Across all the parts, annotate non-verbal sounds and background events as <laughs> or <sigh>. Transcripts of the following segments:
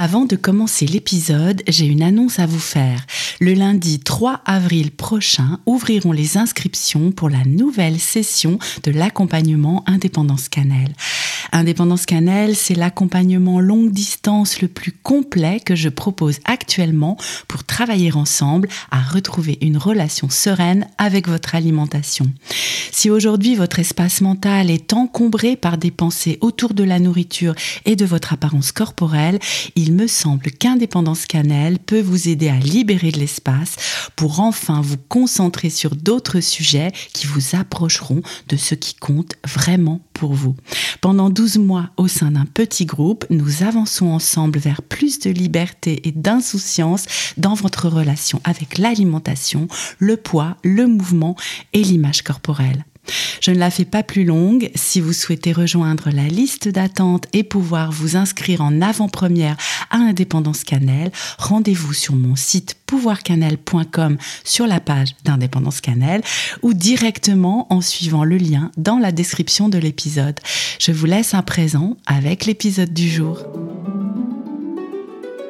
Avant de commencer l'épisode, j'ai une annonce à vous faire. Le lundi 3 avril prochain ouvriront les inscriptions pour la nouvelle session de l'accompagnement Indépendance Cannelle. Indépendance Cannelle, c'est l'accompagnement longue distance le plus complet que je propose actuellement pour travailler ensemble à retrouver une relation sereine avec votre alimentation. Si aujourd'hui votre espace mental est encombré par des pensées autour de la nourriture et de votre apparence corporelle, il il me semble qu'Indépendance Cannelle peut vous aider à libérer de l'espace pour enfin vous concentrer sur d'autres sujets qui vous approcheront de ce qui compte vraiment pour vous. Pendant 12 mois au sein d'un petit groupe, nous avançons ensemble vers plus de liberté et d'insouciance dans votre relation avec l'alimentation, le poids, le mouvement et l'image corporelle. Je ne la fais pas plus longue. Si vous souhaitez rejoindre la liste d'attente et pouvoir vous inscrire en avant-première à Indépendance Cannelle, rendez-vous sur mon site pouvoircannelle.com sur la page d'Indépendance Cannelle ou directement en suivant le lien dans la description de l'épisode. Je vous laisse à présent avec l'épisode du jour.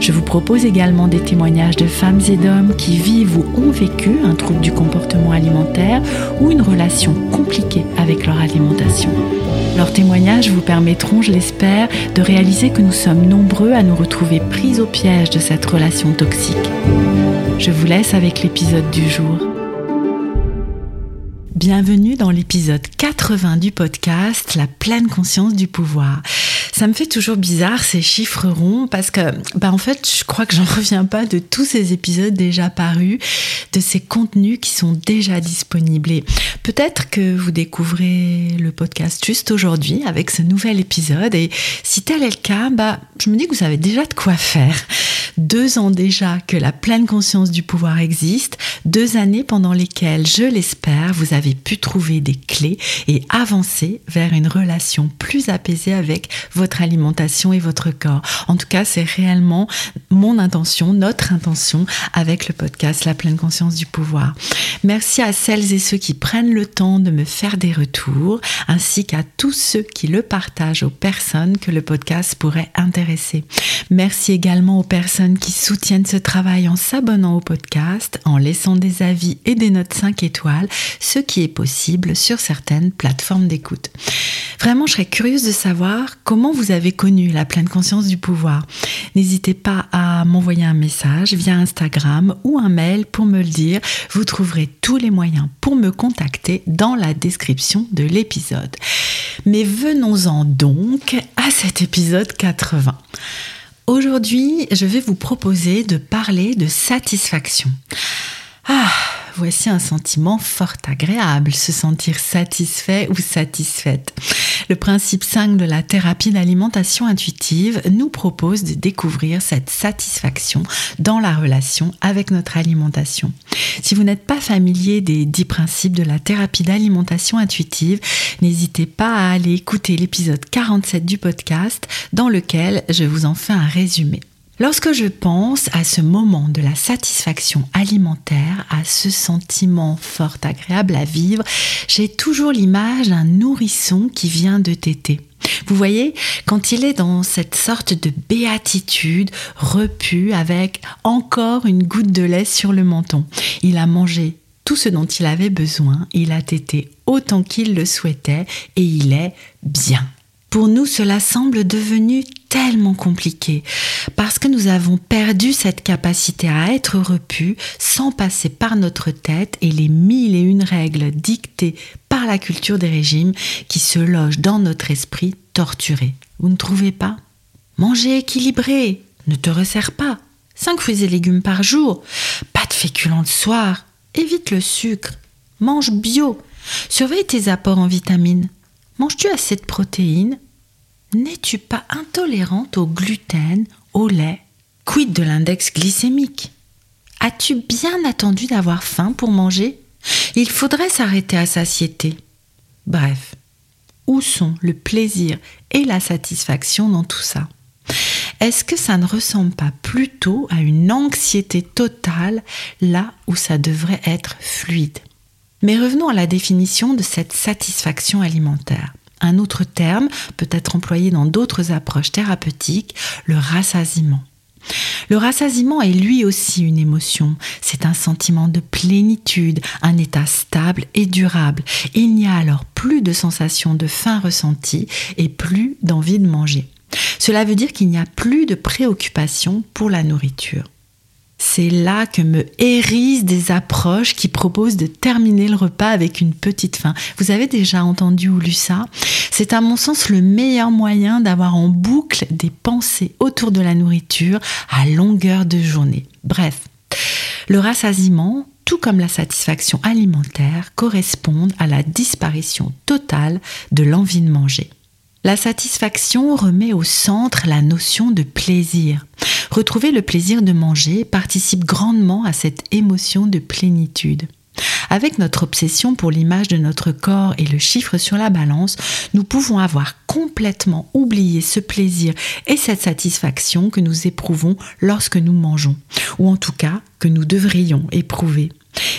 Je vous propose également des témoignages de femmes et d'hommes qui vivent ou ont vécu un trouble du comportement alimentaire ou une relation compliquée avec leur alimentation. Leurs témoignages vous permettront, je l'espère, de réaliser que nous sommes nombreux à nous retrouver pris au piège de cette relation toxique. Je vous laisse avec l'épisode du jour. Bienvenue dans l'épisode 80 du podcast La pleine conscience du pouvoir. Ça me fait toujours bizarre ces chiffres ronds parce que, bah en fait, je crois que j'en <laughs> reviens pas de tous ces épisodes déjà parus, de ces contenus qui sont déjà disponibles. Et peut-être que vous découvrez le podcast juste aujourd'hui avec ce nouvel épisode. Et si tel est le cas, bah, je me dis que vous avez déjà de quoi faire. Deux ans déjà que la pleine conscience du pouvoir existe, deux années pendant lesquelles, je l'espère, vous avez pu trouver des clés et avancer vers une relation plus apaisée avec votre alimentation et votre corps. En tout cas, c'est réellement mon intention, notre intention avec le podcast La pleine conscience du pouvoir. Merci à celles et ceux qui prennent le temps de me faire des retours, ainsi qu'à tous ceux qui le partagent aux personnes que le podcast pourrait intéresser. Merci également aux personnes qui soutiennent ce travail en s'abonnant au podcast, en laissant des avis et des notes 5 étoiles, ce qui est possible sur certaines plateformes d'écoute. Vraiment, je serais curieuse de savoir comment vous avez connu la pleine conscience du pouvoir. N'hésitez pas à m'envoyer un message via Instagram ou un mail pour me le dire. Vous trouverez tous les moyens pour me contacter dans la description de l'épisode. Mais venons-en donc à cet épisode 80. Aujourd'hui, je vais vous proposer de parler de satisfaction. Ah, voici un sentiment fort agréable, se sentir satisfait ou satisfaite. Le principe 5 de la thérapie d'alimentation intuitive nous propose de découvrir cette satisfaction dans la relation avec notre alimentation. Si vous n'êtes pas familier des 10 principes de la thérapie d'alimentation intuitive, n'hésitez pas à aller écouter l'épisode 47 du podcast dans lequel je vous en fais un résumé. Lorsque je pense à ce moment de la satisfaction alimentaire, à ce sentiment fort agréable à vivre, j'ai toujours l'image d'un nourrisson qui vient de téter. Vous voyez, quand il est dans cette sorte de béatitude, repu, avec encore une goutte de lait sur le menton, il a mangé tout ce dont il avait besoin, il a tété autant qu'il le souhaitait et il est bien. Pour nous, cela semble devenu tellement compliqué. Parce que nous avons perdu cette capacité à être repus sans passer par notre tête et les mille et une règles dictées par la culture des régimes qui se logent dans notre esprit torturé. Vous ne trouvez pas? Manger équilibré, ne te resserre pas. 5 fruits et légumes par jour, pas de féculents le soir, évite le sucre, mange bio, surveille tes apports en vitamines. Manges-tu assez de protéines? N'es-tu pas intolérante au gluten, au lait? Quid de l'index glycémique? As-tu bien attendu d'avoir faim pour manger? Il faudrait s'arrêter à satiété. Bref, où sont le plaisir et la satisfaction dans tout ça? Est-ce que ça ne ressemble pas plutôt à une anxiété totale là où ça devrait être fluide? Mais revenons à la définition de cette satisfaction alimentaire. Un autre terme peut être employé dans d'autres approches thérapeutiques, le rassasiement. Le rassasiement est lui aussi une émotion. C'est un sentiment de plénitude, un état stable et durable. Il n'y a alors plus de sensation de faim ressentie et plus d'envie de manger. Cela veut dire qu'il n'y a plus de préoccupation pour la nourriture. C'est là que me hérissent des approches qui proposent de terminer le repas avec une petite faim. Vous avez déjà entendu ou lu ça? C'est à mon sens le meilleur moyen d'avoir en boucle des pensées autour de la nourriture à longueur de journée. Bref, le rassasiement, tout comme la satisfaction alimentaire, correspondent à la disparition totale de l'envie de manger. La satisfaction remet au centre la notion de plaisir. Retrouver le plaisir de manger participe grandement à cette émotion de plénitude. Avec notre obsession pour l'image de notre corps et le chiffre sur la balance, nous pouvons avoir complètement oublié ce plaisir et cette satisfaction que nous éprouvons lorsque nous mangeons, ou en tout cas que nous devrions éprouver.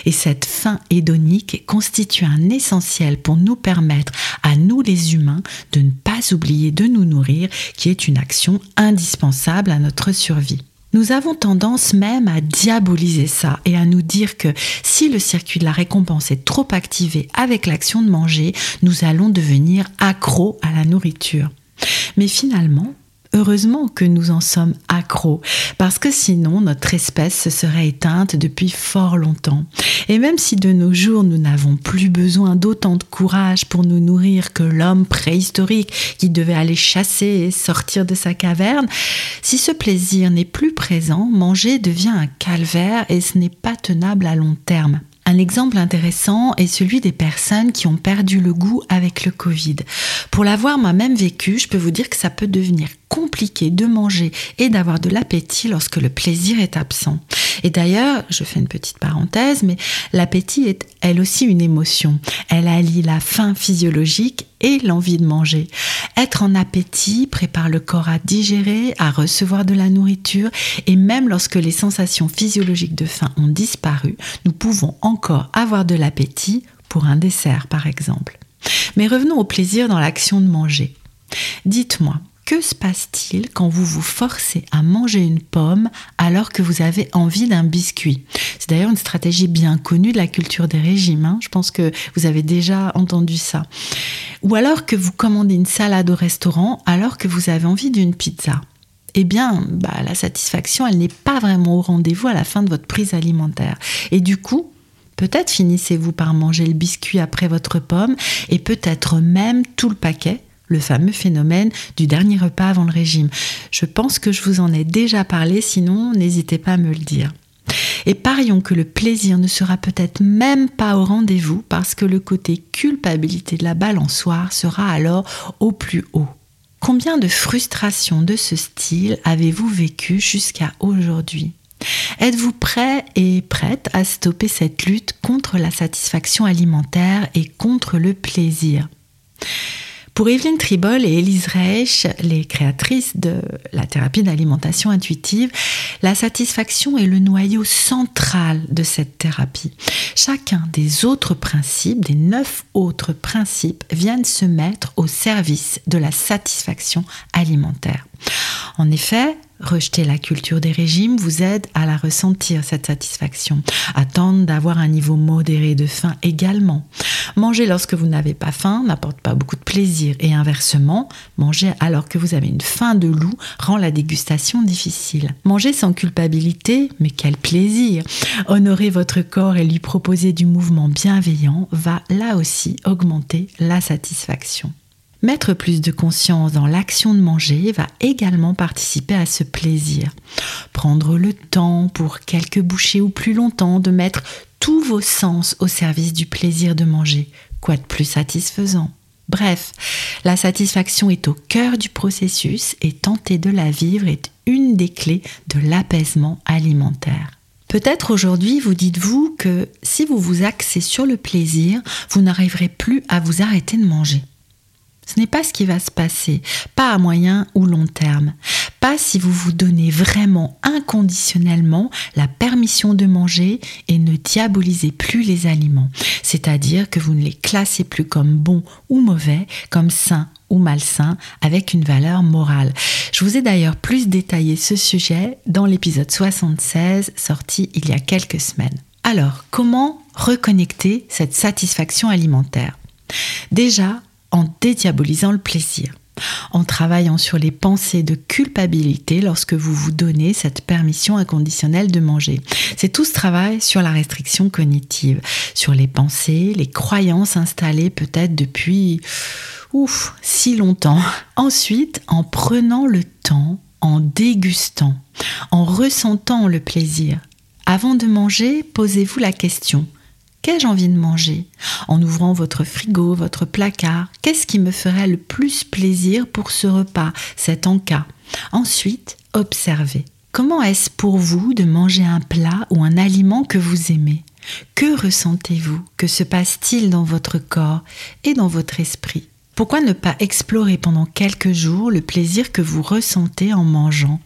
Et cette faim hédonique constitue un essentiel pour nous permettre à nous les humains de ne pas oublier de nous nourrir, qui est une action indispensable à notre survie. Nous avons tendance même à diaboliser ça et à nous dire que si le circuit de la récompense est trop activé avec l'action de manger, nous allons devenir accros à la nourriture. Mais finalement, Heureusement que nous en sommes accros, parce que sinon notre espèce se serait éteinte depuis fort longtemps. Et même si de nos jours nous n'avons plus besoin d'autant de courage pour nous nourrir que l'homme préhistorique qui devait aller chasser et sortir de sa caverne, si ce plaisir n'est plus présent, manger devient un calvaire et ce n'est pas tenable à long terme. Un exemple intéressant est celui des personnes qui ont perdu le goût avec le Covid. Pour l'avoir moi-même vécu, je peux vous dire que ça peut devenir compliqué de manger et d'avoir de l'appétit lorsque le plaisir est absent. Et d'ailleurs, je fais une petite parenthèse, mais l'appétit est elle aussi une émotion. Elle allie la faim physiologique et l'envie de manger. Être en appétit prépare le corps à digérer, à recevoir de la nourriture, et même lorsque les sensations physiologiques de faim ont disparu, nous pouvons encore avoir de l'appétit pour un dessert, par exemple. Mais revenons au plaisir dans l'action de manger. Dites-moi, que se passe-t-il quand vous vous forcez à manger une pomme alors que vous avez envie d'un biscuit? C'est d'ailleurs une stratégie bien connue de la culture des régimes. Hein. Je pense que vous avez déjà entendu ça. Ou alors que vous commandez une salade au restaurant alors que vous avez envie d'une pizza. Eh bien, bah, la satisfaction, elle n'est pas vraiment au rendez-vous à la fin de votre prise alimentaire. Et du coup, peut-être finissez-vous par manger le biscuit après votre pomme et peut-être même tout le paquet le fameux phénomène du dernier repas avant le régime. Je pense que je vous en ai déjà parlé, sinon n'hésitez pas à me le dire. Et parions que le plaisir ne sera peut-être même pas au rendez-vous parce que le côté culpabilité de la balançoire sera alors au plus haut. Combien de frustrations de ce style avez-vous vécu jusqu'à aujourd'hui? Êtes-vous prêt et prête à stopper cette lutte contre la satisfaction alimentaire et contre le plaisir? Pour Evelyne Tribol et Elise Reich, les créatrices de la thérapie d'alimentation intuitive, la satisfaction est le noyau central de cette thérapie. Chacun des autres principes, des neuf autres principes, viennent se mettre au service de la satisfaction alimentaire. En effet, Rejeter la culture des régimes vous aide à la ressentir, cette satisfaction. Attendre d'avoir un niveau modéré de faim également. Manger lorsque vous n'avez pas faim n'apporte pas beaucoup de plaisir et inversement, manger alors que vous avez une faim de loup rend la dégustation difficile. Manger sans culpabilité, mais quel plaisir Honorer votre corps et lui proposer du mouvement bienveillant va là aussi augmenter la satisfaction. Mettre plus de conscience dans l'action de manger va également participer à ce plaisir. Prendre le temps pour quelques bouchées ou plus longtemps de mettre tous vos sens au service du plaisir de manger. Quoi de plus satisfaisant? Bref, la satisfaction est au cœur du processus et tenter de la vivre est une des clés de l'apaisement alimentaire. Peut-être aujourd'hui vous dites-vous que si vous vous axez sur le plaisir, vous n'arriverez plus à vous arrêter de manger. Ce n'est pas ce qui va se passer, pas à moyen ou long terme, pas si vous vous donnez vraiment inconditionnellement la permission de manger et ne diabolisez plus les aliments, c'est-à-dire que vous ne les classez plus comme bons ou mauvais, comme sains ou malsains, avec une valeur morale. Je vous ai d'ailleurs plus détaillé ce sujet dans l'épisode 76 sorti il y a quelques semaines. Alors, comment reconnecter cette satisfaction alimentaire? Déjà, en dédiabolisant le plaisir, en travaillant sur les pensées de culpabilité lorsque vous vous donnez cette permission inconditionnelle de manger. C'est tout ce travail sur la restriction cognitive, sur les pensées, les croyances installées peut-être depuis si longtemps. Ensuite, en prenant le temps, en dégustant, en ressentant le plaisir. Avant de manger, posez-vous la question Qu'ai-je envie de manger En ouvrant votre frigo, votre placard, qu'est-ce qui me ferait le plus plaisir pour ce repas, cet encas Ensuite, observez. Comment est-ce pour vous de manger un plat ou un aliment que vous aimez? Que ressentez-vous? Que se passe-t-il dans votre corps et dans votre esprit? Pourquoi ne pas explorer pendant quelques jours le plaisir que vous ressentez en mangeant,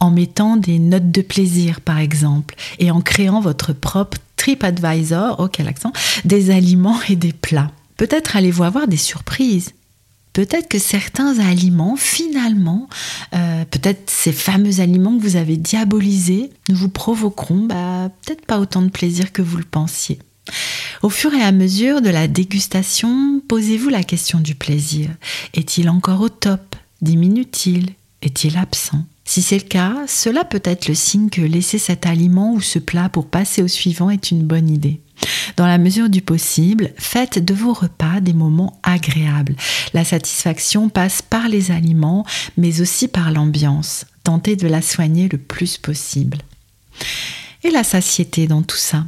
en mettant des notes de plaisir par exemple, et en créant votre propre TripAdvisor, oh quel accent, des aliments et des plats Peut-être allez-vous avoir des surprises. Peut-être que certains aliments, finalement, euh, peut-être ces fameux aliments que vous avez diabolisés, ne vous provoqueront bah, peut-être pas autant de plaisir que vous le pensiez. Au fur et à mesure de la dégustation, posez-vous la question du plaisir. Est-il encore au top? Diminue-t-il? Est-il absent? Si c'est le cas, cela peut être le signe que laisser cet aliment ou ce plat pour passer au suivant est une bonne idée. Dans la mesure du possible, faites de vos repas des moments agréables. La satisfaction passe par les aliments, mais aussi par l'ambiance. Tentez de la soigner le plus possible. Et la satiété dans tout ça?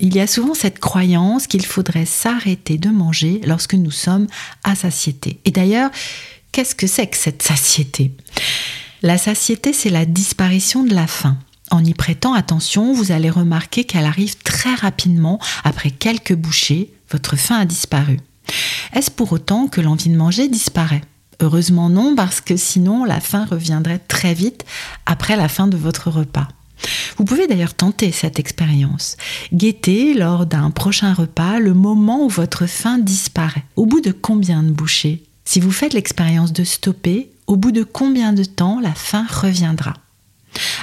Il y a souvent cette croyance qu'il faudrait s'arrêter de manger lorsque nous sommes à satiété. Et d'ailleurs, qu'est-ce que c'est que cette satiété? La satiété, c'est la disparition de la faim. En y prêtant attention, vous allez remarquer qu'elle arrive très rapidement après quelques bouchées, votre faim a disparu. Est-ce pour autant que l'envie de manger disparaît? Heureusement non, parce que sinon la faim reviendrait très vite après la fin de votre repas. Vous pouvez d'ailleurs tenter cette expérience. Guettez lors d'un prochain repas le moment où votre faim disparaît. Au bout de combien de bouchées? Si vous faites l'expérience de stopper, au bout de combien de temps la faim reviendra?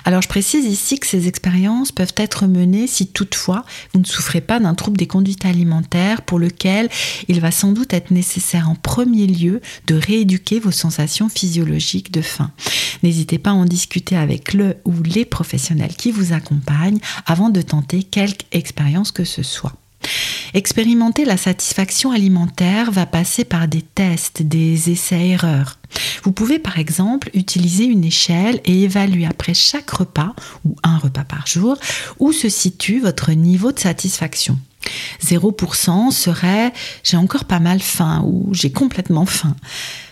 Alors je précise ici que ces expériences peuvent être menées si toutefois vous ne souffrez pas d'un trouble des conduites alimentaires pour lequel il va sans doute être nécessaire en premier lieu de rééduquer vos sensations physiologiques de faim. N'hésitez pas à en discuter avec le ou les professionnels qui vous accompagnent avant de tenter quelque expérience que ce soit. Expérimenter la satisfaction alimentaire va passer par des tests, des essais-erreurs. Vous pouvez par exemple utiliser une échelle et évaluer après chaque repas, ou un repas par jour, où se situe votre niveau de satisfaction. 0% serait j'ai encore pas mal faim ou j'ai complètement faim.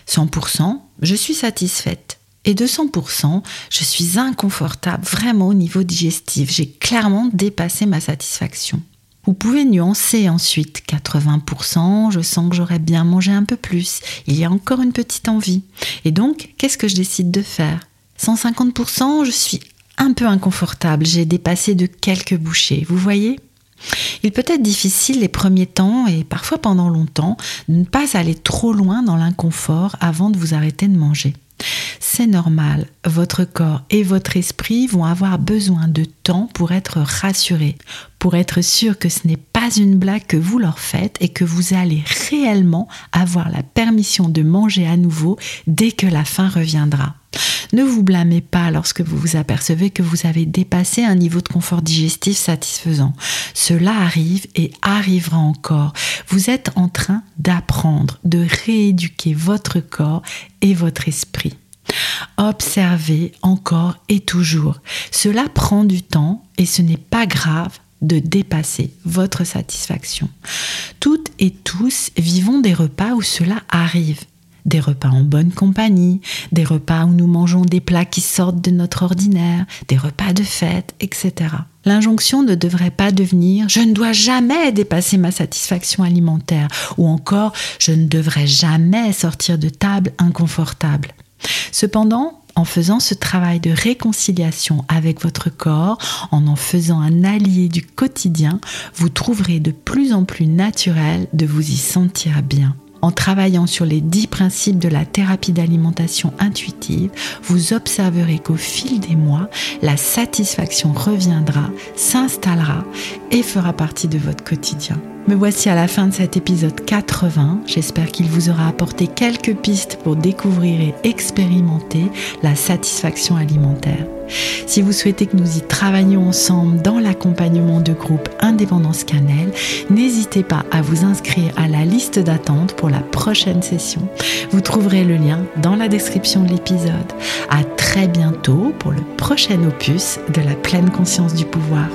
100% je suis satisfaite. Et 200%, je suis inconfortable vraiment au niveau digestif. J'ai clairement dépassé ma satisfaction. Vous pouvez nuancer ensuite 80%, je sens que j'aurais bien mangé un peu plus, il y a encore une petite envie. Et donc, qu'est-ce que je décide de faire? 150%, je suis un peu inconfortable, j'ai dépassé de quelques bouchées, vous voyez? Il peut être difficile les premiers temps et parfois pendant longtemps de ne pas aller trop loin dans l'inconfort avant de vous arrêter de manger. C'est normal, votre corps et votre esprit vont avoir besoin de temps pour être rassurés, pour être sûr que ce n'est une blague que vous leur faites et que vous allez réellement avoir la permission de manger à nouveau dès que la faim reviendra. Ne vous blâmez pas lorsque vous vous apercevez que vous avez dépassé un niveau de confort digestif satisfaisant. Cela arrive et arrivera encore. Vous êtes en train d'apprendre, de rééduquer votre corps et votre esprit. Observez encore et toujours. Cela prend du temps et ce n'est pas grave de dépasser votre satisfaction. Toutes et tous vivons des repas où cela arrive. Des repas en bonne compagnie, des repas où nous mangeons des plats qui sortent de notre ordinaire, des repas de fête, etc. L'injonction ne devrait pas devenir ⁇ je ne dois jamais dépasser ma satisfaction alimentaire ⁇ ou encore ⁇ je ne devrais jamais sortir de table inconfortable ⁇ Cependant, en faisant ce travail de réconciliation avec votre corps, en en faisant un allié du quotidien, vous trouverez de plus en plus naturel de vous y sentir bien. En travaillant sur les dix principes de la thérapie d'alimentation intuitive, vous observerez qu'au fil des mois, la satisfaction reviendra, s'installera et fera partie de votre quotidien. Me voici à la fin de cet épisode 80. J'espère qu'il vous aura apporté quelques pistes pour découvrir et expérimenter la satisfaction alimentaire. Si vous souhaitez que nous y travaillions ensemble dans l'accompagnement de groupe Indépendance Cannelle, n'hésitez pas à vous inscrire à la liste d'attente pour la prochaine session. Vous trouverez le lien dans la description de l'épisode. À très bientôt pour le prochain opus de la pleine conscience du pouvoir.